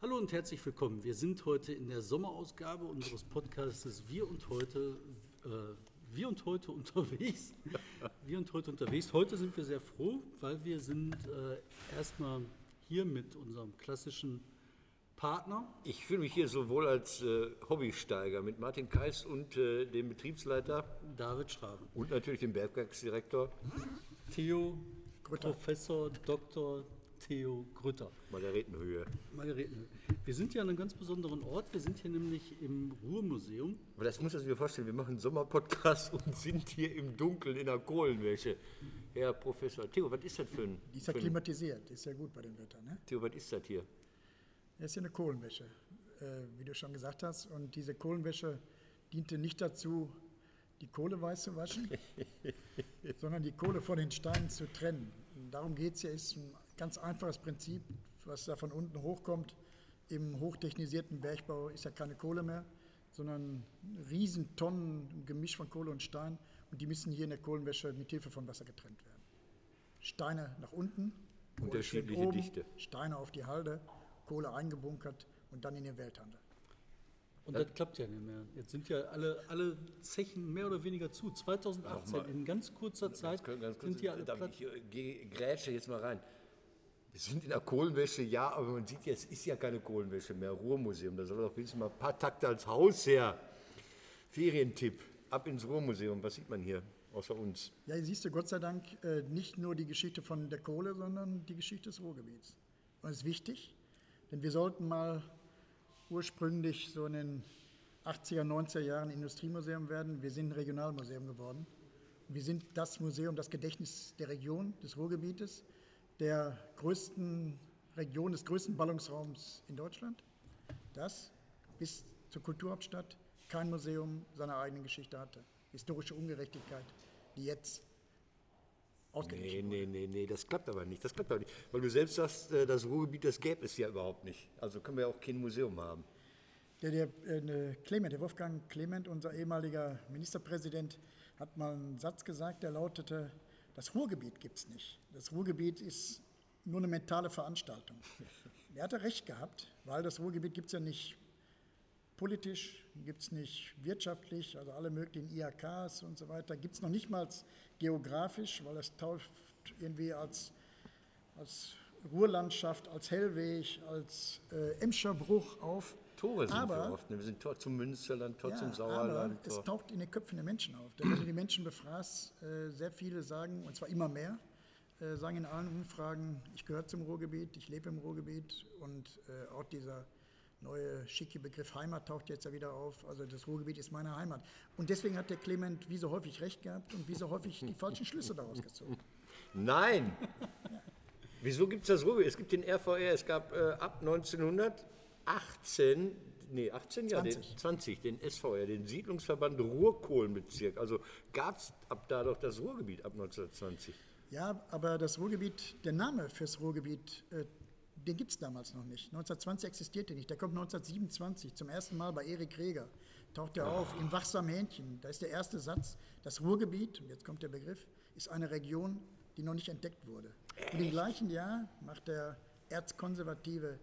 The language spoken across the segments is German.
Hallo und herzlich willkommen. Wir sind heute in der Sommerausgabe unseres Podcasts Wir und heute, äh, wir und heute unterwegs. Wir und heute unterwegs. Heute sind wir sehr froh, weil wir sind äh, erstmal hier mit unserem klassischen Partner. Ich fühle mich hier sowohl als äh, Hobbysteiger mit Martin Keis und äh, dem Betriebsleiter David Schraben. und natürlich dem Bergwerksdirektor Theo, Professor Dr. Theo Grütter. Margaretenhöhe. Margaretenhöhe. Wir sind hier an einem ganz besonderen Ort. Wir sind hier nämlich im Ruhrmuseum. Aber das muss man sich vorstellen, wir machen einen Sommerpodcast und sind hier im Dunkeln in der Kohlenwäsche. Herr Professor Theo, was ist das für ein... Die ist ja klimatisiert, ist ja gut bei dem Wetter. Ne? Theo, was ist das hier? Das ist ja eine Kohlenwäsche, äh, wie du schon gesagt hast. Und diese Kohlenwäsche diente nicht dazu, die Kohle weiß zu waschen, sondern die Kohle von den Steinen zu trennen. Und darum geht es ja, ist ein ganz einfaches Prinzip, was da von unten hochkommt. Im hochtechnisierten Bergbau ist ja keine Kohle mehr, sondern Riesentonnen, ein Gemisch von Kohle und Stein. Und die müssen hier in der Kohlenwäsche mit Hilfe von Wasser getrennt werden. Steine nach unten, Kohle Unterschiedliche oben, Dichte. Steine auf die Halde, Kohle eingebunkert und dann in den Welthandel. Und das klappt ja nicht mehr. Jetzt sind ja alle, alle Zechen mehr oder weniger zu. 2018, in ganz kurzer Zeit, Ganz kurz, sind die alle darf platt. ich äh, grätsche jetzt mal rein. Wir sind in der Kohlenwäsche, ja, aber man sieht jetzt, ist ja keine Kohlenwäsche mehr, Ruhrmuseum. Da soll doch wenigstens mal ein paar Takte als Haus her. Ferientipp, ab ins Ruhrmuseum. Was sieht man hier außer uns? Ja, hier siehst du Gott sei Dank äh, nicht nur die Geschichte von der Kohle, sondern die Geschichte des Ruhrgebiets. Und das ist wichtig, denn wir sollten mal ursprünglich so in den 80er, 90er Jahren Industriemuseum werden. Wir sind ein Regionalmuseum geworden. Wir sind das Museum, das Gedächtnis der Region, des Ruhrgebietes, der größten Region, des größten Ballungsraums in Deutschland. Das bis zur Kulturhauptstadt kein Museum seiner eigenen Geschichte hatte. Historische Ungerechtigkeit, die jetzt ausgeglichen Nee, nee, nee, nee, das klappt aber nicht. Das klappt aber nicht. Weil du selbst sagst, äh, das Ruhrgebiet, das gäbe es ja überhaupt nicht. Also können wir ja auch kein Museum haben. Der, der, äh, Clement, der Wolfgang Clement, unser ehemaliger Ministerpräsident, hat mal einen Satz gesagt, der lautete, das Ruhrgebiet gibt es nicht. Das Ruhrgebiet ist nur eine mentale Veranstaltung. Er hatte recht gehabt, weil das Ruhrgebiet gibt es ja nicht politisch, gibt es nicht wirtschaftlich, also alle möglichen IHKs und so weiter, gibt es noch nicht mal geografisch, weil es taucht irgendwie als als Ruhrlandschaft, als Hellweg, als äh, Emscherbruch auf. Tore sind aber, wir oft. Wir sind Tor zum Münsterland, Tor ja, zum Sauerland. es Tor. taucht in den Köpfen der Menschen auf. Denn wenn du die Menschen befragst, äh, sehr viele sagen, und zwar immer mehr, äh, sagen in allen Umfragen, ich gehöre zum Ruhrgebiet, ich lebe im Ruhrgebiet und äh, auch dieser neue schicke Begriff Heimat taucht jetzt ja wieder auf. Also das Ruhrgebiet ist meine Heimat. Und deswegen hat der Clement wie so häufig recht gehabt und wie so häufig die falschen Schlüsse daraus gezogen. Nein! Wieso gibt es das Ruhrgebiet? Es gibt den RVR, es gab äh, ab 1918, nee, 18 ja, den 20. 20, den SVR, den Siedlungsverband Ruhrkohlenbezirk. Also gab es ab da doch das Ruhrgebiet ab 1920. Ja, aber das Ruhrgebiet, der Name fürs Ruhrgebiet, äh, den gibt es damals noch nicht. 1920 existierte nicht. Der kommt 1927 zum ersten Mal bei Erik Reger. Taucht er auf im Wachsamen Hähnchen. Da ist der erste Satz. Das Ruhrgebiet, und jetzt kommt der Begriff, ist eine Region, die noch nicht entdeckt wurde. Und im gleichen Jahr macht der erzkonservative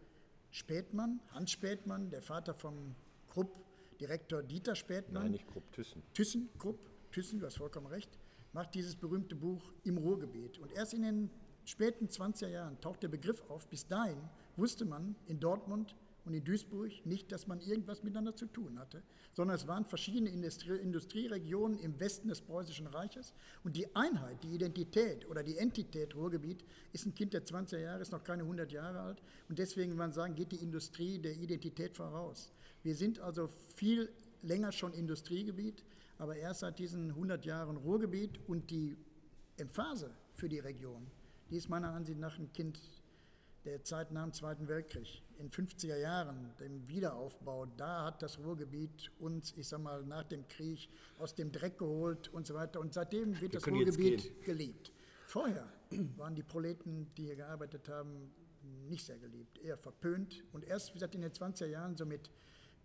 Spätmann, Hans Spätmann, der Vater vom Krupp, Direktor Dieter Spätmann, Nein, nicht Krupp Thyssen. Thyssen, Krupp, Thyssen, du hast vollkommen recht, macht dieses berühmte Buch im Ruhrgebiet. Und erst in den späten 20er Jahren taucht der Begriff auf. Bis dahin wusste man in Dortmund und in Duisburg nicht, dass man irgendwas miteinander zu tun hatte, sondern es waren verschiedene Industrie Industrieregionen im Westen des Preußischen Reiches. Und die Einheit, die Identität oder die Entität Ruhrgebiet ist ein Kind der 20er Jahre, ist noch keine 100 Jahre alt. Und deswegen, wenn man sagen, geht die Industrie der Identität voraus. Wir sind also viel länger schon Industriegebiet, aber erst seit diesen 100 Jahren Ruhrgebiet und die Emphase für die Region, die ist meiner Ansicht nach ein Kind der Zeit nach dem Zweiten Weltkrieg. In 50er Jahren, dem Wiederaufbau, da hat das Ruhrgebiet uns, ich sag mal, nach dem Krieg aus dem Dreck geholt und so weiter. Und seitdem wird das können jetzt Ruhrgebiet geliebt. Vorher waren die Proleten, die hier gearbeitet haben, nicht sehr geliebt, eher verpönt. Und erst, wie gesagt, in den 20er Jahren, so mit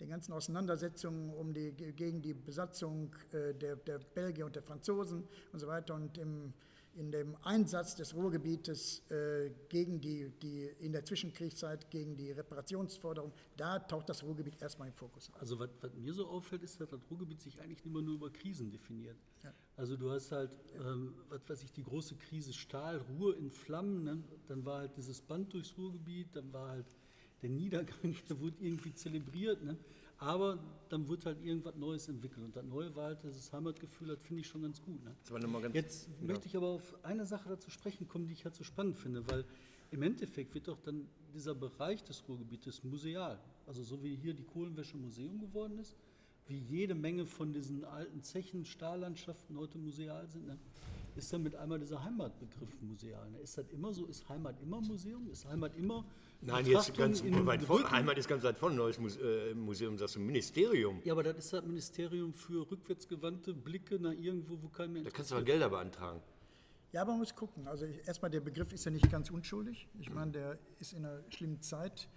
den ganzen Auseinandersetzungen um die, gegen die Besatzung äh, der, der Belgier und der Franzosen und so weiter und im, in dem Einsatz des Ruhrgebietes äh, gegen die, die, in der Zwischenkriegszeit gegen die Reparationsforderung, da taucht das Ruhrgebiet erstmal im Fokus auf. Also was, was mir so auffällt, ist, dass das Ruhrgebiet sich eigentlich immer nur über Krisen definiert. Ja. Also du hast halt, ähm, was weiß ich, die große Krise Stahl, Ruhr in Flammen, ne? dann war halt dieses Band durchs Ruhrgebiet, dann war halt der Niedergang, der wurde irgendwie zelebriert, ne? Aber dann wurde halt irgendwas Neues entwickelt und das Neue war halt dieses Heimatgefühl, das finde ich schon ganz gut. Ne? Ganz- Jetzt möchte ich aber auf eine Sache dazu sprechen kommen, die ich halt so spannend finde, weil im Endeffekt wird doch dann dieser Bereich des Ruhrgebietes museal. Also so wie hier die Kohlenwäsche Museum geworden ist, wie jede Menge von diesen alten Zechen, Stahllandschaften heute museal sind, ne? ist dann mit einmal dieser Heimatbegriff museal. Ne? Ist das immer so? Ist Heimat immer Museum? Ist Heimat immer Nein, jetzt ganz weit vorne. Heimat ist ganz weit vorne. Neues äh, Museum, sagst du, Ministerium. Ja, aber das ist das Ministerium für rückwärtsgewandte Blicke nach irgendwo, wo kein Mensch Da kannst du mal Gelder beantragen. Ja, aber man muss gucken. Also ich, erstmal, der Begriff ist ja nicht ganz unschuldig. Ich meine, der ist in einer schlimmen Zeit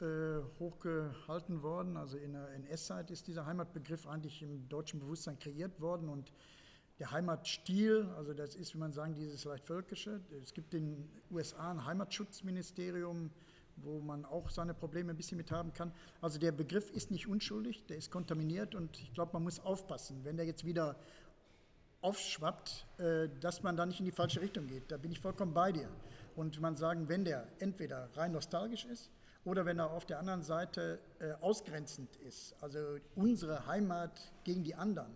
äh, hochgehalten worden. Also in der NS-Zeit ist dieser Heimatbegriff eigentlich im deutschen Bewusstsein kreiert worden und der Heimatstil, also das ist, wie man sagen, dieses leicht völkische. Es gibt in den USA ein Heimatschutzministerium, wo man auch seine Probleme ein bisschen mit haben kann. Also der Begriff ist nicht unschuldig, der ist kontaminiert und ich glaube, man muss aufpassen, wenn der jetzt wieder aufschwappt, äh, dass man da nicht in die falsche Richtung geht. Da bin ich vollkommen bei dir. Und man sagen, wenn der entweder rein nostalgisch ist oder wenn er auf der anderen Seite äh, ausgrenzend ist, also unsere Heimat gegen die anderen,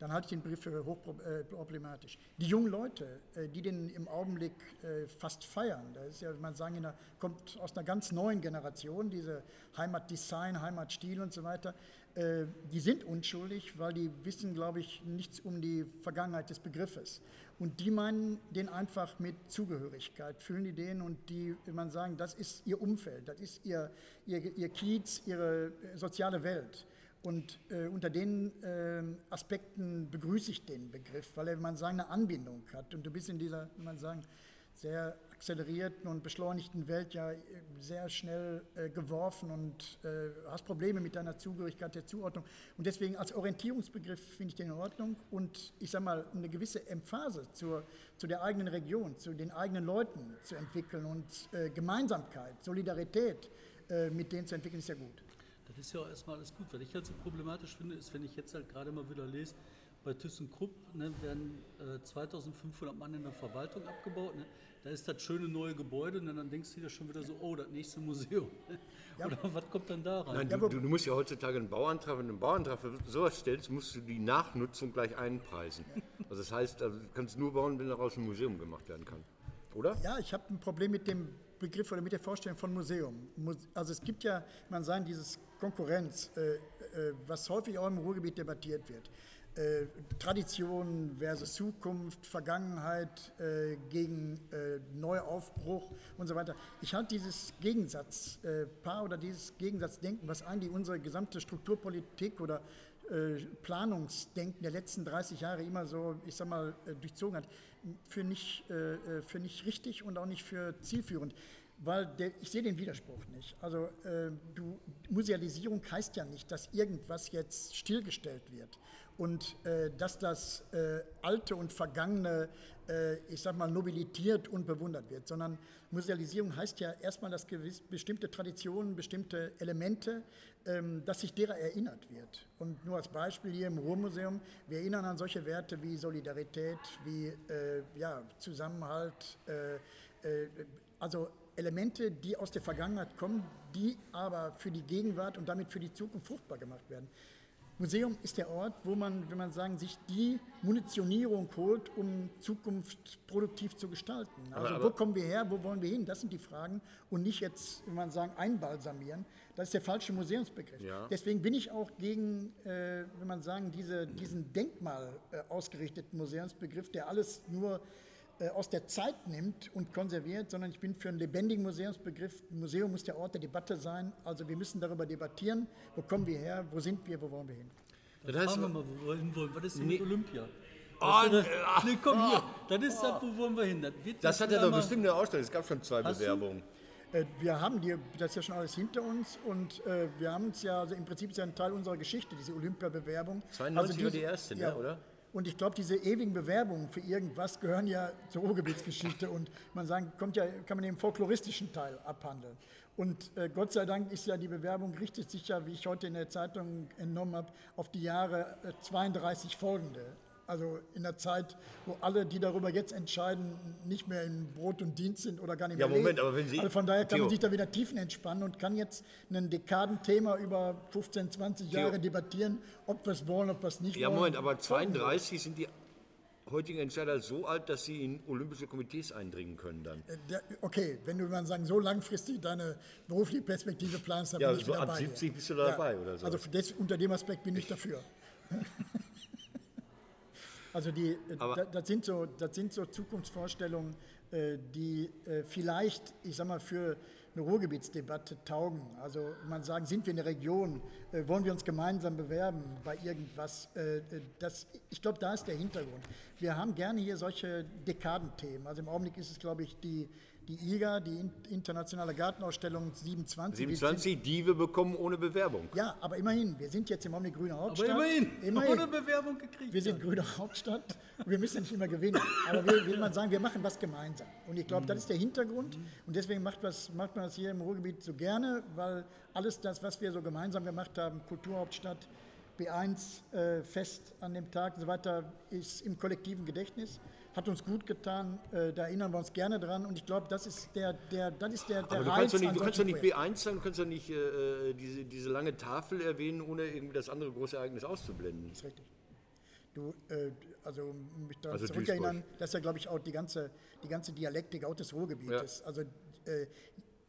dann halte ich den Brief für hochproblematisch. Die jungen Leute, äh, die den im Augenblick äh, fast feiern, das ist ja, man sagen, kommt aus einer ganz neuen Generation, diese Heimatdesign, Heimatstil und so weiter, äh, die sind unschuldig, weil die wissen, glaube ich, nichts um die Vergangenheit des Begriffes. Und die meinen den einfach mit Zugehörigkeit, fühlen die den und die, wie man sagen, das ist ihr Umfeld, das ist ihr, ihr, ihr Kiez, ihre äh, soziale Welt. Und äh, unter den äh, Aspekten begrüße ich den Begriff, weil er, wie man sagen, eine Anbindung hat. Und du bist in dieser, wie man sagen, sehr akzelerierten und beschleunigten Welt ja äh, sehr schnell äh, geworfen und äh, hast Probleme mit deiner Zugehörigkeit der Zuordnung. Und deswegen als Orientierungsbegriff finde ich den in Ordnung. Und ich sage mal, eine gewisse Emphase zur, zu der eigenen Region, zu den eigenen Leuten zu entwickeln und äh, Gemeinsamkeit, Solidarität mit denen zu entwickeln, ist ja gut. Ist ja auch erstmal alles gut. Was ich halt so problematisch finde, ist, wenn ich jetzt halt gerade mal wieder lese, bei ThyssenKrupp ne, werden äh, 2500 Mann in der Verwaltung abgebaut. Ne? Da ist das schöne neue Gebäude und dann denkst du dir schon wieder so, oh, das nächste Museum. Oder was kommt dann da rein? Nein, du, du, du musst ja heutzutage einen Bauantrag, wenn du einen Bauantrag für sowas stellst, musst du die Nachnutzung gleich einpreisen. Also das heißt, also du kannst nur bauen, wenn daraus ein Museum gemacht werden kann. Oder? Ja, ich habe ein Problem mit dem Begriff oder mit der Vorstellung von Museum. Mus- Also es gibt ja, man sagen, dieses Konkurrenz, äh, äh, was häufig auch im Ruhrgebiet debattiert wird. Äh, Tradition versus Zukunft, Vergangenheit äh, gegen äh, Neuaufbruch und so weiter. Ich halte dieses Gegensatzpaar äh, oder dieses Gegensatzdenken, was eigentlich unsere gesamte Strukturpolitik oder Planungsdenken der letzten 30 Jahre immer so, ich sag mal, äh, durchzogen hat, für nicht, äh, äh, für nicht richtig und auch nicht für zielführend. Weil der, ich sehe den Widerspruch nicht. Also äh, du, Musealisierung heißt ja nicht, dass irgendwas jetzt stillgestellt wird und äh, dass das äh, Alte und Vergangene, äh, ich sag mal, nobilitiert und bewundert wird, sondern Musealisierung heißt ja erstmal, dass gewiss, bestimmte Traditionen, bestimmte Elemente, ähm, dass sich derer erinnert wird. Und nur als Beispiel hier im Ruhrmuseum, wir erinnern an solche Werte wie Solidarität, wie äh, ja, Zusammenhalt, äh, äh, also Elemente, die aus der Vergangenheit kommen, die aber für die Gegenwart und damit für die Zukunft fruchtbar gemacht werden. Museum ist der Ort, wo man, wenn man sagen, sich die Munitionierung holt, um Zukunft produktiv zu gestalten. Also aber- wo kommen wir her, wo wollen wir hin? Das sind die Fragen und nicht jetzt, wenn man sagen, einbalsamieren. Das ist der falsche Museumsbegriff. Ja. Deswegen bin ich auch gegen, äh, wenn man sagen, diese, diesen Denkmal äh, ausgerichteten Museumsbegriff, der alles nur aus der Zeit nimmt und konserviert, sondern ich bin für einen lebendigen Museumsbegriff. Ein Museum muss der Ort der Debatte sein. Also wir müssen darüber debattieren, wo kommen wir her, wo sind wir, wo wollen wir hin. Dann Das heißt, fragen wir mal, wo wir hin wollen. Was ist denn Nee. mit Olympia? Oh, du, nee, das, nee, komm hier. Das ist das, wo wollen wir hin? Das, wird Das hat ja doch bestimmt eine Ausstellung. Es gab schon zwei Hast? Bewerbungen. Äh, Wir haben die, das ist ja schon alles hinter uns und äh, wir haben es ja, also im Prinzip ist ja ein Teil unserer Geschichte, diese Olympia-Bewerbung. 92 war diese- die erste, ne, ja, oder? Und ich glaube, diese ewigen Bewerbungen für irgendwas gehören ja zur Ruhrgebietsgeschichte und man sagen, kommt ja, kann man den folkloristischen Teil abhandeln. Und äh, Gott sei Dank ist ja die Bewerbung richtet sich ja, wie ich heute in der Zeitung entnommen habe, auf die Jahre äh, 32 folgende. Also in der Zeit, wo alle, die darüber jetzt entscheiden, nicht mehr in Brot und Dienst sind oder gar nicht Ja, mehr Moment, leben. aber wenn Sie- also von daher kann Theo. man sich da wieder tiefen entspannen und kann jetzt ein Dekadenthema über 15, 20 Theo. Jahre debattieren, ob wir es wollen, ob wir es nicht Ja, wollen. Moment, aber 32 sind die heutigen Entscheider so alt, dass sie in olympische Komitees eindringen können dann. Äh, okay, wenn du mal sagen, so langfristig deine berufliche Perspektive planst, dann Ja, bin ich so wieder ab bei dir. 70 bist du da dabei oder so. Also das, unter dem Aspekt bin ich dafür. also die, äh, da- das, sind so, das sind so Zukunftsvorstellungen, äh, die äh, vielleicht, ich sag mal, für eine Ruhrgebietsdebatte taugen. Also man sagen, sind wir eine Region, wollen wir uns gemeinsam bewerben bei irgendwas? Das, ich glaube, da ist der Hintergrund. Wir haben gerne hier solche Dekadenthemen. Also im Augenblick ist es, glaube ich, die, die IGA, die In- Internationale Gartenausstellung 27. Wir 27, die wir bekommen ohne Bewerbung. ja, aber immerhin, wir sind jetzt im Augenblick grüne Aber Hauptstadt. immerhin, immerhin. ohne Bewerbung gekriegt. Wir sind grüne Hauptstadt und wir müssen nicht immer gewinnen. Aber wir, will man sagen, wir machen was gemeinsam. Und ich glaube, das ist der Hintergrund. Und deswegen macht, was, macht man das hier im Ruhrgebiet so gerne, weil alles das, was wir so gemeinsam gemacht haben, Kulturhauptstadt, B1 äh, fest an dem Tag und so weiter, ist im kollektiven Gedächtnis. Hat uns gut getan, äh, da erinnern wir uns gerne dran und ich glaube, das ist der, der, das ist der, der Aber du Reiz kannst doch nicht, du kannst doch nicht Projekten. B1 sagen, du kannst doch nicht äh, diese, diese lange Tafel erwähnen, ohne irgendwie das andere große Ereignis auszublenden. Das ist richtig. Du, äh, also mich daran Also zurückerinnern, das ist ja, glaube ich, auch die ganze, die ganze Dialektik auch des Ruhrgebietes. Also äh,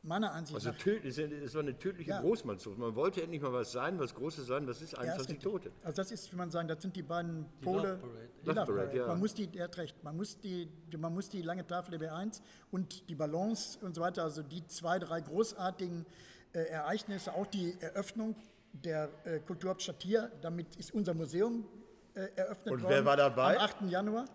meiner Ansicht Also nach töd- es war eine tödliche Ja. Großmannszucht. Man wollte endlich mal was sein, was Großes sein, das ist Ja, ist 21 richtig. Tote. Also das ist, wie man sagen, das sind die beiden Die Pole. Love Parade. Die Love Parade, ja. Man muss die, er hat recht, man muss die, man muss die lange Tafel der B1 und die Balance und so weiter, also die zwei, drei großartigen äh, Ereignisse, auch die Eröffnung der äh, Kulturhauptstadt hier, damit ist unser Museum äh, eröffnet Und worden. wer war dabei? Am 8. Januar.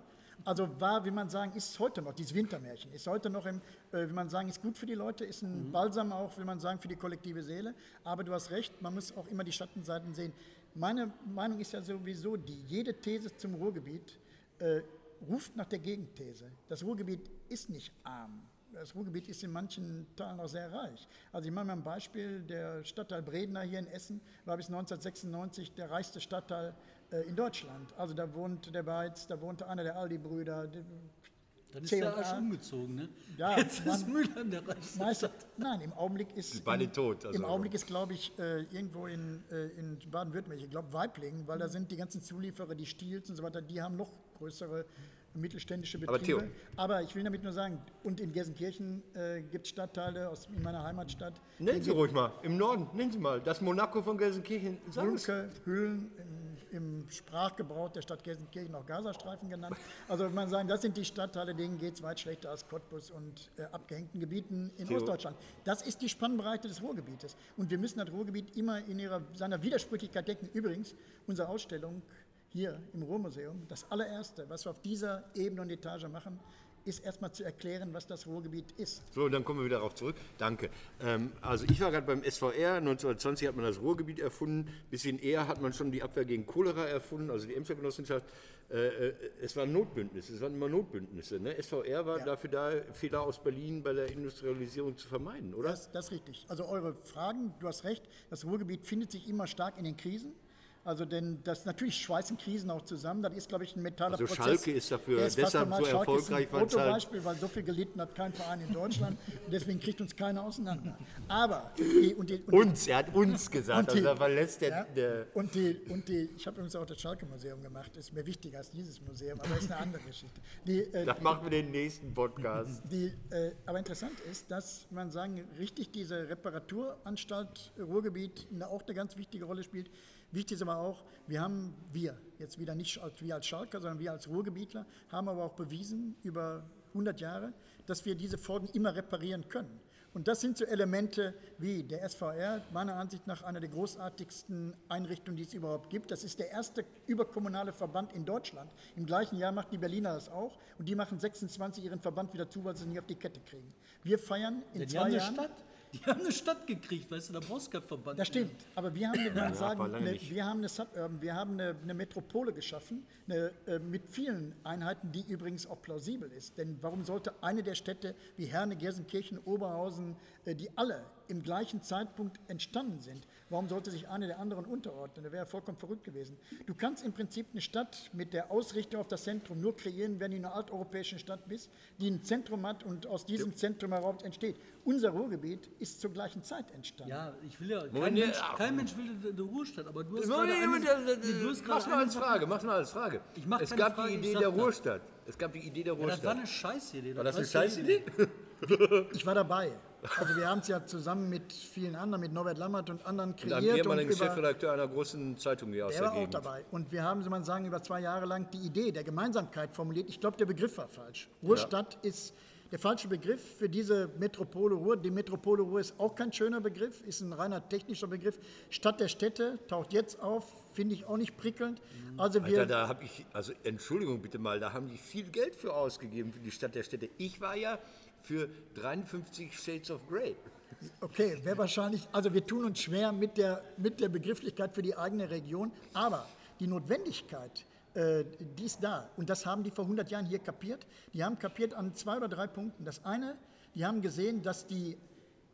Also war, wie man sagen, ist heute noch, dieses Wintermärchen, ist heute noch im, äh, wie man sagen, ist gut für die Leute, ist ein Balsam auch, wie man sagen, für die kollektive Seele. Aber du hast recht, man muss auch immer die Schattenseiten sehen. Meine Meinung ist ja sowieso die, jede These zum Ruhrgebiet äh, ruft nach der Gegenthese. Das Ruhrgebiet ist nicht arm. Das Ruhrgebiet ist in manchen Teilen auch sehr reich. Also ich mache mal ein Beispiel, der Stadtteil Bredner hier in Essen war bis 1996 der reichste Stadtteil in Deutschland. Also da wohnte der Beiz, da wohnte einer der Aldi-Brüder. Dann ist der Arsch umgezogen, ne? Ja, Jetzt ist Mann. Mülheim der. Meister, nein, im Augenblick ist. Beide im, tot, also- Im Augenblick ist, glaube ich, äh, irgendwo in, äh, in Baden-Württemberg, ich glaube Weiblingen, weil da sind die ganzen Zulieferer, die Stiels und so weiter, die haben noch größere mittelständische Aber Betriebe. Theo. Aber ich will damit nur sagen, und in Gelsenkirchen äh, gibt es Stadtteile aus, in meiner Heimatstadt. Nennen Sie ruhig mal, im Norden, nennen Sie mal, das Monaco von Gelsenkirchen. Sagen Sie Lulke, Hüllen, im, Sprachgebrauch der Stadt Gelsenkirchen auch Gazastreifen genannt. Also man sagen, das sind die Stadtteile, denen geht es weit schlechter als Cottbus und äh, abgehängten Gebieten in Theo. Ostdeutschland. Das ist die Spannbreite des Ruhrgebietes. Und wir müssen das Ruhrgebiet immer in ihrer, seiner Widersprüchlichkeit decken. Übrigens, unsere Ausstellung hier im Ruhrmuseum, das allererste, was wir auf dieser Ebene und Etage machen, ist erstmal zu erklären, was das Ruhrgebiet ist. So, dann kommen wir wieder darauf zurück. Danke. Ähm, also ich war gerade beim SVR, 1920 hat man das Ruhrgebiet erfunden, bisschen eher hat man schon die Abwehr gegen Cholera erfunden, also die Emscher Genossenschaft. Äh, äh, es waren Notbündnisse, es waren immer Notbündnisse. Ne? SVR war Ja. dafür da, Fehler aus Berlin bei der Industrialisierung zu vermeiden, oder? Das, das ist richtig. Also eure Fragen, du hast recht, das Ruhrgebiet findet sich immer stark in den Krisen. Also denn das natürlich schweißen Krisen auch zusammen. Das ist, glaube ich, ein metaller Also Prozess. Schalke ist dafür fast deshalb so Schalke erfolgreich, ist weil halt- Protobeispiel, weil so viel gelitten hat kein Verein in Deutschland. Deswegen kriegt uns keiner auseinander. Aber die, und die, und die, Uns, er hat uns gesagt, also da verlässt der, ja, der und die, und die, ich habe übrigens auch das Schalke-Museum gemacht, ist mir wichtiger als dieses Museum, aber ist eine andere Geschichte. Die, äh, da machen wir den nächsten Podcast. die, äh, aber interessant ist, dass man sagen, richtig diese Reparaturanstalt Ruhrgebiet eine, auch eine ganz wichtige Rolle spielt. Wichtig ist aber auch, wir haben, wir, jetzt wieder nicht als, wir als Schalker, sondern wir als Ruhrgebietler, haben aber auch bewiesen über 100 Jahre, dass wir diese Folgen immer reparieren können. Und das sind so Elemente wie der SVR, meiner Ansicht nach einer der großartigsten Einrichtungen, die es überhaupt gibt. Das ist der erste überkommunale Verband in Deutschland. Im gleichen Jahr macht die Berliner das auch und die machen 26 ihren Verband wieder zu, weil sie es nicht auf die Kette kriegen. Wir feiern in Denn zwei Jahren. Stadt. Die haben eine Stadt gekriegt, weißt du, da brauchst du keinen Verband. Das stimmt, aber wir haben, wir sagen, eine, wir haben, eine, Suburban, wir haben eine, eine Metropole geschaffen, eine, äh, mit vielen Einheiten, die übrigens auch plausibel ist. Denn warum sollte eine der Städte wie Herne, Gelsenkirchen, Oberhausen, äh, die alle im gleichen Zeitpunkt entstanden sind, warum sollte sich eine der anderen unterordnen? Das wäre vollkommen verrückt gewesen. Du kannst im Prinzip eine Stadt mit der Ausrichtung auf das Zentrum nur kreieren, wenn du in einer alteuropäischen Stadt bist, die ein Zentrum hat und aus diesem Zentrum heraus entsteht. Unser Ruhrgebiet ist zur gleichen Zeit entstanden. Ja, ich will ja, kein, Moment, Mensch, ja. kein Mensch will eine- eine Ruhestand, aber du hast Moment, gerade eine, Moment, nee, du hast gerade Mach's mal eine als Frage, mach's mal als Frage. Ich mach es gab Frage, die Idee der das. Ruhestand. Es gab die Idee der Ja, das war eine Scheißidee. War das eine Scheißidee? Ich war dabei. Also wir haben es ja zusammen mit vielen anderen, mit Norbert Lammert und anderen Und einem kreiert. ehemaligen Chefredakteur einer großen Zeitung hier aus Der der war auch dabei. Und wir haben, so man sagen, über zwei Jahre lang die Idee der Gemeinsamkeit formuliert. Ich glaube, der Begriff war falsch. Ruhrstadt ist der falsche Begriff für diese Metropole Ruhr. Die Metropole Ruhr ist auch kein schöner Begriff, ist ein reiner technischer Begriff. Stadt der Städte taucht jetzt auf, finde ich auch nicht prickelnd. Also wir, Alter, da habe ich, also Entschuldigung bitte mal, da haben die viel Geld für ausgegeben für die Stadt der Städte. Ich war ja für 53 Shades of Grey. Okay, wäre wahrscheinlich, also wir tun uns schwer mit der, mit der Begrifflichkeit für die eigene Region, aber die Notwendigkeit, äh, die ist da. Und das haben die vor 100 Jahren hier kapiert. Die haben kapiert an zwei oder drei Punkten. Das eine, die haben gesehen, dass die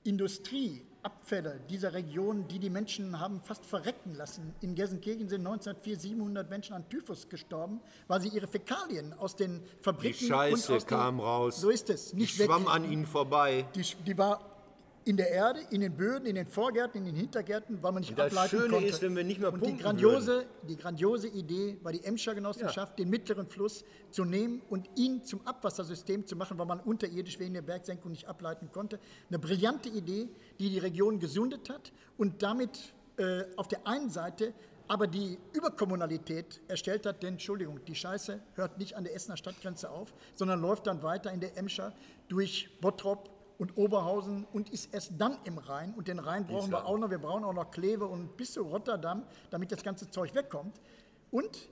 Industrieabfälle dieser Region, die die Menschen haben fast verrecken lassen. In Gelsenkirchen sind 1904 700 Menschen an Typhus gestorben, weil sie ihre Fäkalien aus den Die Fabriken Scheiße und aus den, kam raus. So ist es. Die Nicht schwamm wegkriegen. an ihnen vorbei. Die, die war in der Erde, in den Böden, in den Vorgärten, in den Hintergärten, weil man nicht Und das ableiten Schöne konnte. ist, wenn wir nicht mehr Und die grandiose, die grandiose Idee war die Emscher Genossenschaft, den mittleren Fluss zu nehmen und ihn zum Abwassersystem zu machen, weil man unterirdisch wegen der Bergsenkung nicht ableiten konnte. Eine brillante Idee, die die Region gesundet hat und damit äh, auf der einen Seite aber die Überkommunalität erstellt hat, denn Entschuldigung, die Scheiße hört nicht an der Essener Stadtgrenze auf, sondern läuft dann weiter in der Emscher durch Bottrop und Oberhausen und ist erst dann im Rhein. Und den Rhein brauchen wir Island. auch noch. Wir brauchen auch noch Kleve und bis zu Rotterdam, damit das ganze Zeug wegkommt. Und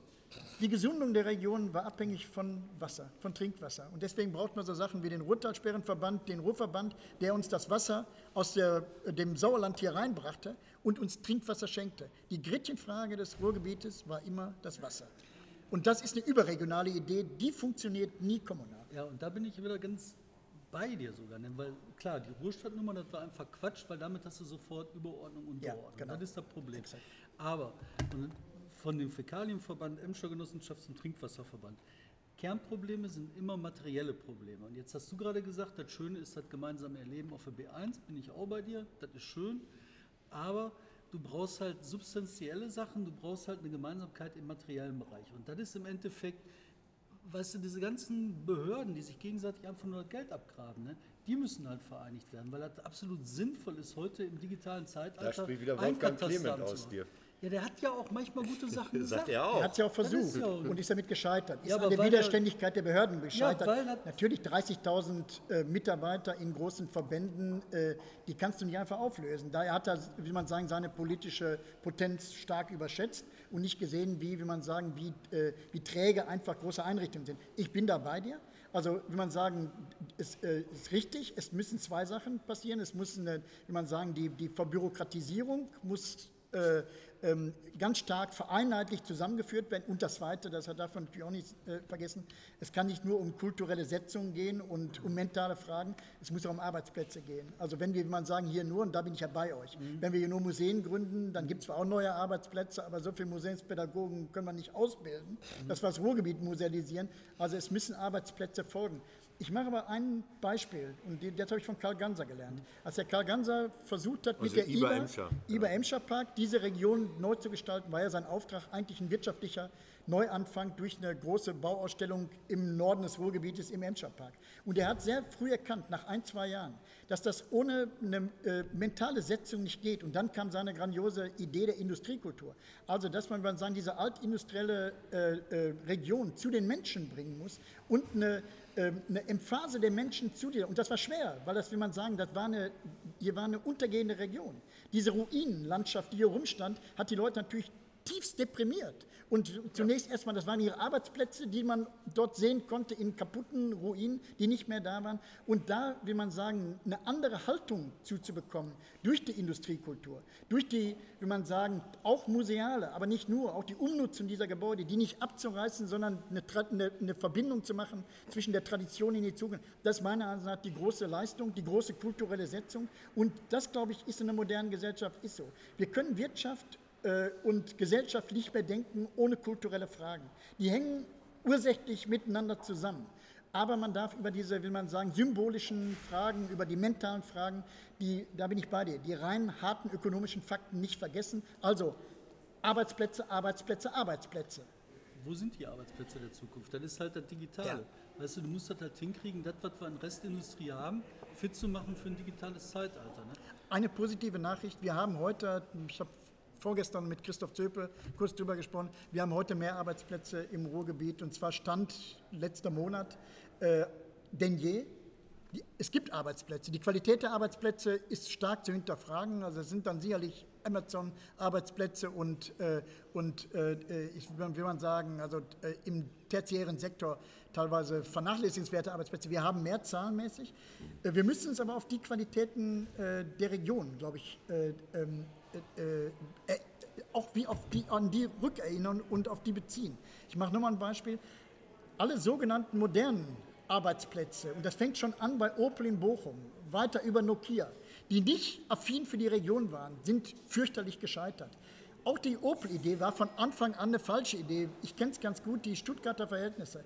die Gesundung der Region war abhängig von Wasser, von Trinkwasser. Und deswegen braucht man so Sachen wie den Ruhrtalsperrenverband, den Ruhrverband, der uns das Wasser aus der, dem Sauerland hier reinbrachte und uns Trinkwasser schenkte. Die Gretchenfrage des Ruhrgebietes war immer das Wasser. Und das ist eine überregionale Idee, die funktioniert nie kommunal. Ja, und da bin ich wieder ganz bei dir sogar, ne? weil klar, die Ruhestadtnummer, das war einfach Quatsch, weil damit hast du sofort Überordnung und Ja, genau. Das ist das Problem. Aber und von dem Fäkalienverband, Emscher Genossenschaft zum Trinkwasserverband, Kernprobleme sind immer materielle Probleme. Und jetzt hast du gerade gesagt, das Schöne ist das gemeinsame Erleben auf der B1, bin ich auch bei dir, das ist schön, aber du brauchst halt substanzielle Sachen, du brauchst halt eine Gemeinsamkeit im materiellen Bereich. Und das ist im Endeffekt, weißt du, diese ganzen Behörden, die sich gegenseitig einfach nur das Geld abgraben, ne, die müssen halt vereinigt werden, weil das absolut sinnvoll ist, heute im digitalen Zeitalter. spricht wieder Wolfgang Clement aus dir. Ja, der hat ja auch manchmal gute Sachen gesagt. Sagt er Er auch. hat es ja auch versucht ja- und ist damit gescheitert. Ist Ja, an aber der er- Widerständigkeit der Behörden gescheitert. er- Natürlich 30.000 äh, Mitarbeiter in großen Verbänden, äh, die kannst du nicht einfach auflösen. Daher hat er, wie man sagen, seine politische Potenz stark überschätzt und nicht gesehen, wie, wie man sagen, wie, äh, wie träge einfach große Einrichtungen sind. Ich bin da bei dir. Also, wie man sagen, es äh, ist richtig, es müssen zwei Sachen passieren. Es muss, eine, wie man sagen, die, die Verbürokratisierung muss äh, ähm, ganz stark vereinheitlicht zusammengeführt werden. Und das Zweite, das hat davon natürlich auch nicht äh, vergessen, es kann nicht nur um kulturelle Setzungen gehen und um mentale Fragen, es muss auch um Arbeitsplätze gehen. Also wenn wir, wie man sagen, hier nur, und da bin ich ja bei euch, wenn wir hier nur Museen gründen, dann gibt es zwar auch neue Arbeitsplätze, aber so viele Museumspädagogen können wir nicht ausbilden, dass wir das Ruhrgebiet musealisieren. Also es müssen Arbeitsplätze folgen. Ich mache aber ein Beispiel, und die- das habe ich von Karl Ganser gelernt. Als der Karl Ganser versucht hat, mit Also der Iber IBA, Emscher. IBA Emscher Park, diese Region neu zu gestalten, war ja sein Auftrag eigentlich ein wirtschaftlicher Neuanfang durch eine große Bauausstellung im Norden des Ruhrgebietes im Emscher Park. Und er hat sehr früh erkannt, nach ein, zwei Jahren, dass das ohne eine äh, mentale Setzung nicht geht. Und dann kam seine grandiose Idee der Industriekultur. Also, dass man, man sagen, diese altindustrielle äh, äh, Region zu den Menschen bringen muss und eine eine Emphase der Menschen zu dir. Und das war schwer, weil das, wie man sagen, das war eine, hier war eine untergehende Region. Diese Ruinenlandschaft, die hier rumstand, hat die Leute natürlich tiefst deprimiert. Und zunächst erstmal, das waren ihre Arbeitsplätze, die man dort sehen konnte in kaputten Ruinen, die nicht mehr da waren. Und da, wie man sagen, eine andere Haltung zuzubekommen durch die Industriekultur, durch die, wie man sagen, auch museale, aber nicht nur, auch die Umnutzung dieser Gebäude, die nicht abzureißen, sondern eine, eine, eine Verbindung zu machen zwischen der Tradition in die Zukunft. Das ist meiner Ansicht nach die große Leistung, die große kulturelle Setzung. Und das, glaube ich, ist in einer modernen Gesellschaft ist so. Wir können Wirtschaft äh, und Gesellschaft nicht mehr denken ohne kulturelle Fragen. Die hängen ursächlich miteinander zusammen. Aber man darf über diese, will man sagen, symbolischen Fragen, über die mentalen Fragen, die, da bin ich bei dir, die rein harten ökonomischen Fakten nicht vergessen. Also Arbeitsplätze, Arbeitsplätze, Arbeitsplätze. Wo sind die Arbeitsplätze der Zukunft? Das ist halt das Digitale. Ja. Weißt du, du musst das halt hinkriegen, das, was wir an Restindustrie haben, fit zu machen für ein digitales Zeitalter. Ne? Eine positive Nachricht, wir haben heute, ich habe vorgestern mit Christoph Zöpel kurz drüber gesprochen. Wir haben heute mehr Arbeitsplätze im Ruhrgebiet und zwar stand letzter Monat äh, denn je. Die, es gibt Arbeitsplätze. Die Qualität der Arbeitsplätze ist stark zu hinterfragen. Also es sind dann sicherlich Amazon-Arbeitsplätze und, äh, und äh, ich will man sagen, also äh, im tertiären Sektor teilweise vernachlässigenswerte Arbeitsplätze. Wir haben mehr zahlenmäßig. Äh, wir müssen uns aber auf die Qualitäten äh, der Region, glaube ich, ähm, äh, äh, auch wie auf die, an die rückerinnern und auf die beziehen. Ich mache nur mal ein Beispiel. Alle sogenannten modernen Arbeitsplätze, und das fängt schon an bei Opel in Bochum, weiter über Nokia, die nicht affin für die Region waren, sind fürchterlich gescheitert. Auch die Opel-Idee war von Anfang an eine falsche Idee. Ich kenne es ganz gut, die Stuttgarter Verhältnisse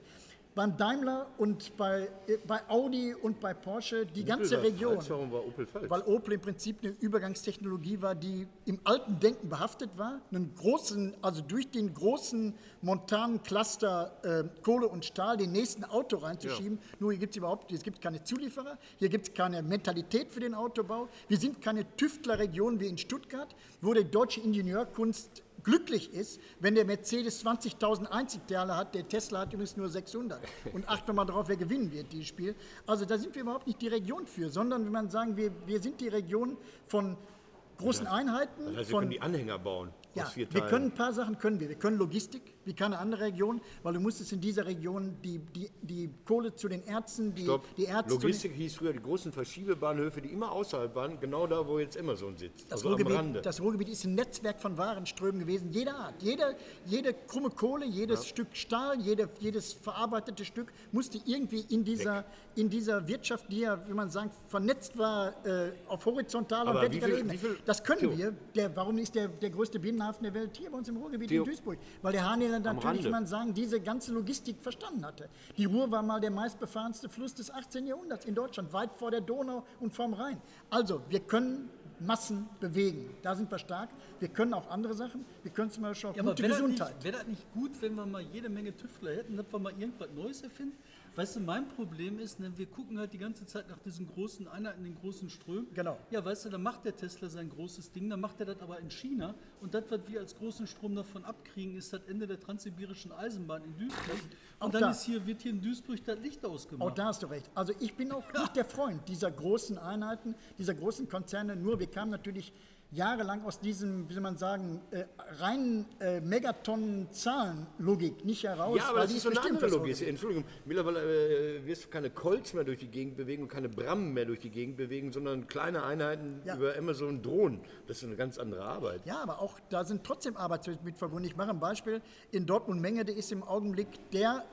beim Daimler und bei, äh, bei Audi und bei Porsche die Opel ganze Region. Falsch. Warum war Opel falsch? Weil Opel im Prinzip eine Übergangstechnologie war, die im alten Denken behaftet war. Einen großen, also durch den großen montanen Cluster äh, Kohle und Stahl den nächsten Auto reinzuschieben. Ja. Nur hier gibt es überhaupt, es gibt keine Zulieferer, hier gibt es keine Mentalität für den Autobau. Wir sind keine Tüftlerregion wie in Stuttgart, wo die deutsche Ingenieurkunst glücklich ist, wenn der Mercedes 20.000 Einzigteile hat, der Tesla hat übrigens nur 600. Und achten mal drauf, wer gewinnen wird, dieses Spiel. Also da sind wir überhaupt nicht die Region für, sondern wenn man sagen, wir, wir sind die Region von großen Einheiten. Das heißt, wir können die Anhänger bauen. Ja, wir können ein paar Sachen können wir. Wir können Logistik, wie keine andere Region, weil du musstest in dieser Region die, die, die Kohle zu den Ärzten, die, Stopp. die Ärzte. Logistik hieß früher die großen Verschiebebahnhöfe, die immer außerhalb waren, genau da, wo jetzt Amazon sitzt. Das, also Ruhrgebiet, das Ruhrgebiet ist ein Netzwerk von Warenströmen gewesen, jeder Art. Jede, jede krumme Kohle, jedes ja. Stück Stahl, jede, jedes verarbeitete Stück musste irgendwie in dieser, in dieser Wirtschaft, die ja, wie man sagt, vernetzt war äh, auf horizontaler und vertikaler Ebene. Das können wir. Der, warum ist der, der größte Binnenhafen der Welt hier bei uns im Ruhrgebiet Theo, in Duisburg? Weil der Hahneland natürlich, man sagen, diese ganze Logistik verstanden hatte. Die Ruhr war mal der meistbefahrenste Fluss des 18. Jahrhunderts in Deutschland, weit vor der Donau und vom Rhein. Also, wir können Massen bewegen. Da sind wir stark. Wir können auch andere Sachen. Wir können zum Beispiel auch ja, gute Gesundheit. Wäre das nicht gut, wenn wir mal jede Menge Tüftler hätten, dass wir mal irgendwas Neues erfinden? Weißt du, mein Problem ist, ne, wir gucken halt die ganze Zeit nach diesen großen Einheiten, den großen Strömen. Genau. Ja, weißt du, dann macht der Tesla sein großes Ding, dann macht er das aber in China. Und das, was wir als großen Strom davon abkriegen, ist das Ende der transsibirischen Eisenbahn in Duisburg. Und auch dann da, ist hier, wird hier in Duisburg das Licht ausgemacht. Auch da hast du recht. Also ich bin auch nicht der Freund dieser großen Einheiten, dieser großen Konzerne. Nur wir kamen natürlich jahrelang aus diesem, wie soll man sagen, äh, reinen äh, Megatonnen-Zahlen-Logik nicht heraus. Ja, aber das ist so eine andere Logik. Entschuldigung, mittlerweile äh, wirst du keine Colts mehr durch die Gegend bewegen und keine Brammen mehr durch die Gegend bewegen, sondern kleine Einheiten ja. über Amazon Drohnen. Das ist eine ganz andere Arbeit. Ja, aber auch da sind trotzdem Arbeitsplätze mit verbunden. Ich mache ein Beispiel. In Dortmund-Menge, der ist im Augenblick der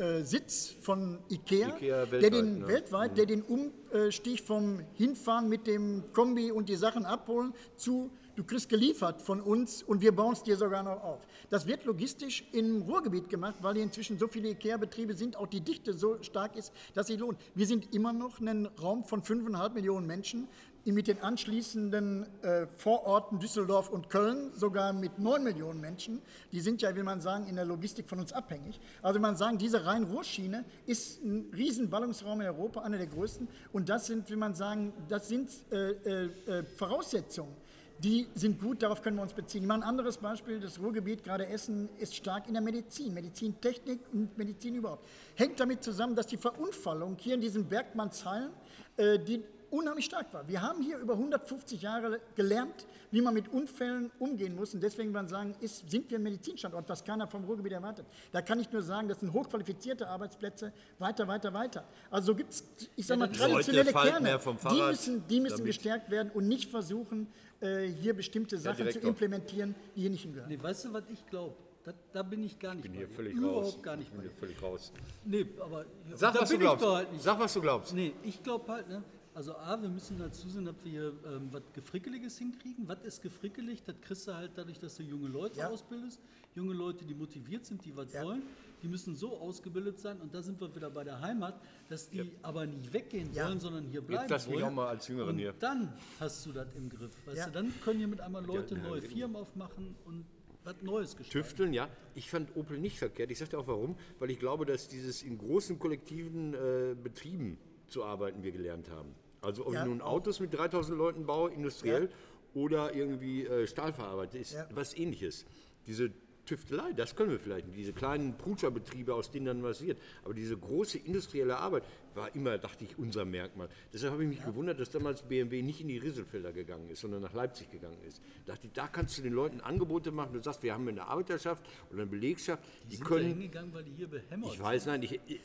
äh, Sitz von Ikea, Ikea weltweit, der den ne? weltweit, mhm. der den Umstieg vom Hinfahren mit dem Kombi und die Sachen abholen zu du kriegst geliefert von uns und wir bauen es dir sogar noch auf. Das wird logistisch im Ruhrgebiet gemacht, weil hier inzwischen so viele IKEA-Betriebe sind, auch die Dichte so stark ist, dass sie lohnt. Wir sind immer noch ein Raum von 5,5 Millionen Menschen mit den anschließenden äh, Vororten Düsseldorf und Köln sogar mit 9 Millionen Menschen. Die sind ja, wie man sagen, in der Logistik von uns abhängig. Also man sagen, diese Rhein-Ruhr-Schiene ist ein Riesenballungsraum in Europa, einer der größten. Und das sind, wie man sagen, das sind äh, äh, äh, Voraussetzungen. Die sind gut, darauf können wir uns beziehen. Mal ein anderes Beispiel, das Ruhrgebiet, gerade Essen, ist stark in der Medizin, Medizintechnik und Medizin überhaupt. Hängt damit zusammen, dass die Verunfallung hier in diesen Bergmannshallen, äh, die unheimlich stark war. Wir haben hier über 150 Jahre gelernt, wie man mit Unfällen umgehen muss. Und deswegen man sagen, ist, sind wir ein Medizinstandort, was keiner vom Ruhrgebiet erwartet. Da kann ich nur sagen, das sind hochqualifizierte Arbeitsplätze, weiter, weiter, weiter. Also so gibt es, ich sage mal, traditionelle Kerne, die müssen, die müssen gestärkt werden und nicht versuchen, äh, hier bestimmte Sachen zu implementieren, die hier nicht hingehören. Nee, weißt du, was ich glaube? Da, da bin ich gar nicht bin bei hier dir. völlig Überhaupt raus. gar nicht Ich bin bei hier völlig raus. Nee, aber Sag, da was du bin ich glaubst. doch halt nicht. Sag, was du glaubst. Nee, ich glaube halt, ne, also A, wir müssen halt zusehen, dass wir hier ähm, was Gefrickeliges hinkriegen. Was ist gefrickelig? Das kriegst du halt dadurch, dass du junge Leute Ja. ausbildest. Junge Leute, die motiviert sind, die was Ja. wollen. Die müssen so ausgebildet sein. Und da sind wir wieder bei der Heimat, dass die aber nicht weggehen Ja. wollen, sondern hier bleiben lass mich wollen. auch mal als Jüngeren und hier. dann hast du das im Griff. Weißt Ja. du, dann können hier mit einmal Leute Ja, neue. Firmen aufmachen und was Neues gestalten. Tüfteln, ja. Ich fand Opel nicht verkehrt. Ich sagte auch warum, weil ich glaube, dass dieses in großen kollektiven äh, Betrieben zu arbeiten wir gelernt haben. Also ob Ja, ich nun auch. Autos mit 3000 Leuten baue, industriell, oder irgendwie äh, Stahl verarbeite, ist Ja. was ähnliches. Diese Tüftelei, das können wir vielleicht, nicht. diese kleinen Prutscherbetriebe, aus denen dann was wird. Aber diese große industrielle Arbeit war immer, dachte ich, unser Merkmal. Deshalb habe ich mich gewundert, dass damals BMW nicht in die Rieselfelder gegangen ist, sondern nach Leipzig gegangen ist. Da dachte ich, da kannst du den Leuten Angebote machen. Du sagst, wir haben eine Arbeiterschaft oder eine Belegschaft, die, Die sind da können hingegangen, weil die hier behämmert ich weiß, nein, ich, ich,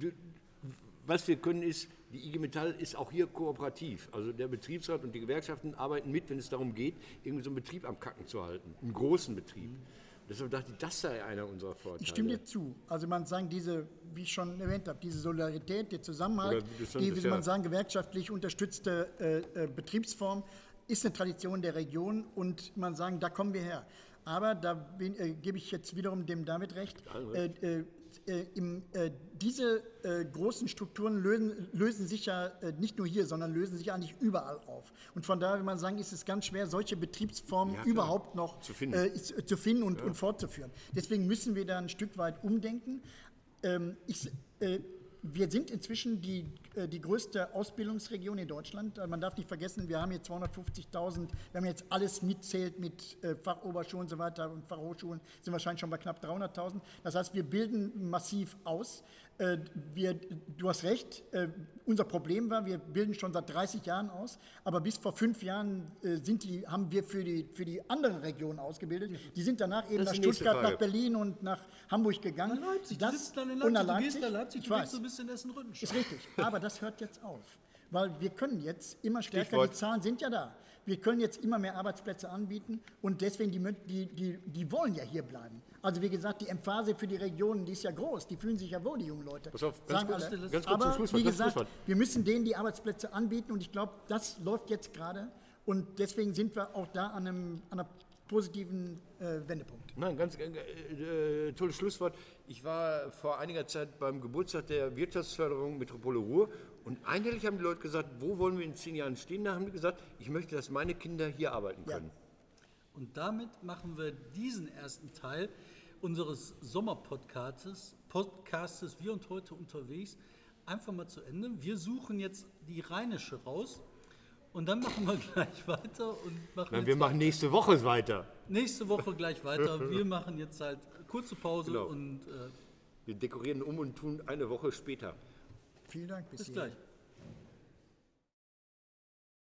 du, was wir können ist, die IG Metall ist auch hier kooperativ. Also der Betriebsrat und die Gewerkschaften arbeiten mit, wenn es darum geht, irgendwie so einen Betrieb am Kacken zu halten. Einen großen Betrieb. Deshalb dachte ich, das sei einer unserer Vorteile. Ich stimme dir zu. Also man sagen, diese, wie ich schon erwähnt habe, diese Solidarität, der Zusammenhalt, die, wie man sagen, gewerkschaftlich unterstützte äh, äh, Betriebsform, ist eine Tradition der Region und man sagen, da kommen wir her. Aber da bin, äh, gebe ich jetzt wiederum dem David recht. Äh, äh, im, äh, diese äh, großen Strukturen lösen, lösen sich ja äh, nicht nur hier, sondern lösen sich eigentlich überall auf. Und von daher, will man sagen, ist es ganz schwer, solche Betriebsformen Ja, überhaupt noch Zu finden. äh, äh, zu finden und, und fortzuführen. Deswegen müssen wir da ein Stück weit umdenken. Ähm, ich, äh, wir sind inzwischen die, äh, die größte Ausbildungsregion in Deutschland. Äh, Man darf nicht vergessen, wir haben hier 250.000, wenn man jetzt alles mitzählt mit äh, Fachoberschulen und so weiter und Fachhochschulen, sind wir wahrscheinlich schon bei knapp 300.000. Das heißt, wir bilden massiv aus. Äh, Wir, du hast recht, äh, unser Problem war, wir bilden schon seit 30 Jahren aus, aber bis vor fünf Jahren äh, sind die, haben wir für die, für die anderen Regionen ausgebildet. Die sind danach eben nach Stuttgart, Frage. nach Berlin und nach Hamburg gegangen. Nach Leipzig, Das- du sitzt dann in und Leipzig, nach du gehst nach Leipzig, ich du weiß. so ein bisschen Essen Rüttenscheid. Ist richtig, aber das hört jetzt auf. Weil wir können jetzt immer stärker, Stichwort. die Zahlen sind ja da. Wir können jetzt immer mehr Arbeitsplätze anbieten und deswegen, die, die, die, die wollen ja hier bleiben. Also wie gesagt, die Emphase für die Regionen, die ist ja groß, die fühlen sich ja wohl, die jungen Leute. Pass auf, ganz Sagen kurz, alle. ganz kurz Aber zum Schlusswort, wie gesagt, wir müssen denen die Arbeitsplätze anbieten und ich glaube, das läuft jetzt gerade und deswegen sind wir auch da an einem, an einem positiven äh, Wendepunkt. Nein, ganz äh, äh, tolles Schlusswort. Ich war vor einiger Zeit beim Geburtstag der Wirtschaftsförderung Metropole Ruhr und einhellig haben die Leute gesagt, wo wollen wir in zehn Jahren stehen? Da haben die gesagt, ich möchte, dass meine Kinder hier arbeiten Ja. können. Und damit machen wir diesen ersten Teil unseres Sommerpodcastes, Podcastes Wir und heute unterwegs, einfach mal zu Ende. Wir suchen jetzt die rheinische raus und dann machen wir gleich weiter und machen Nein, wir machen nächste Woche weiter. nächste Woche gleich weiter. Wir machen jetzt halt kurze Pause Genau. und äh, Wir dekorieren um und tun eine Woche später. Vielen Dank. bis hierhin. gleich.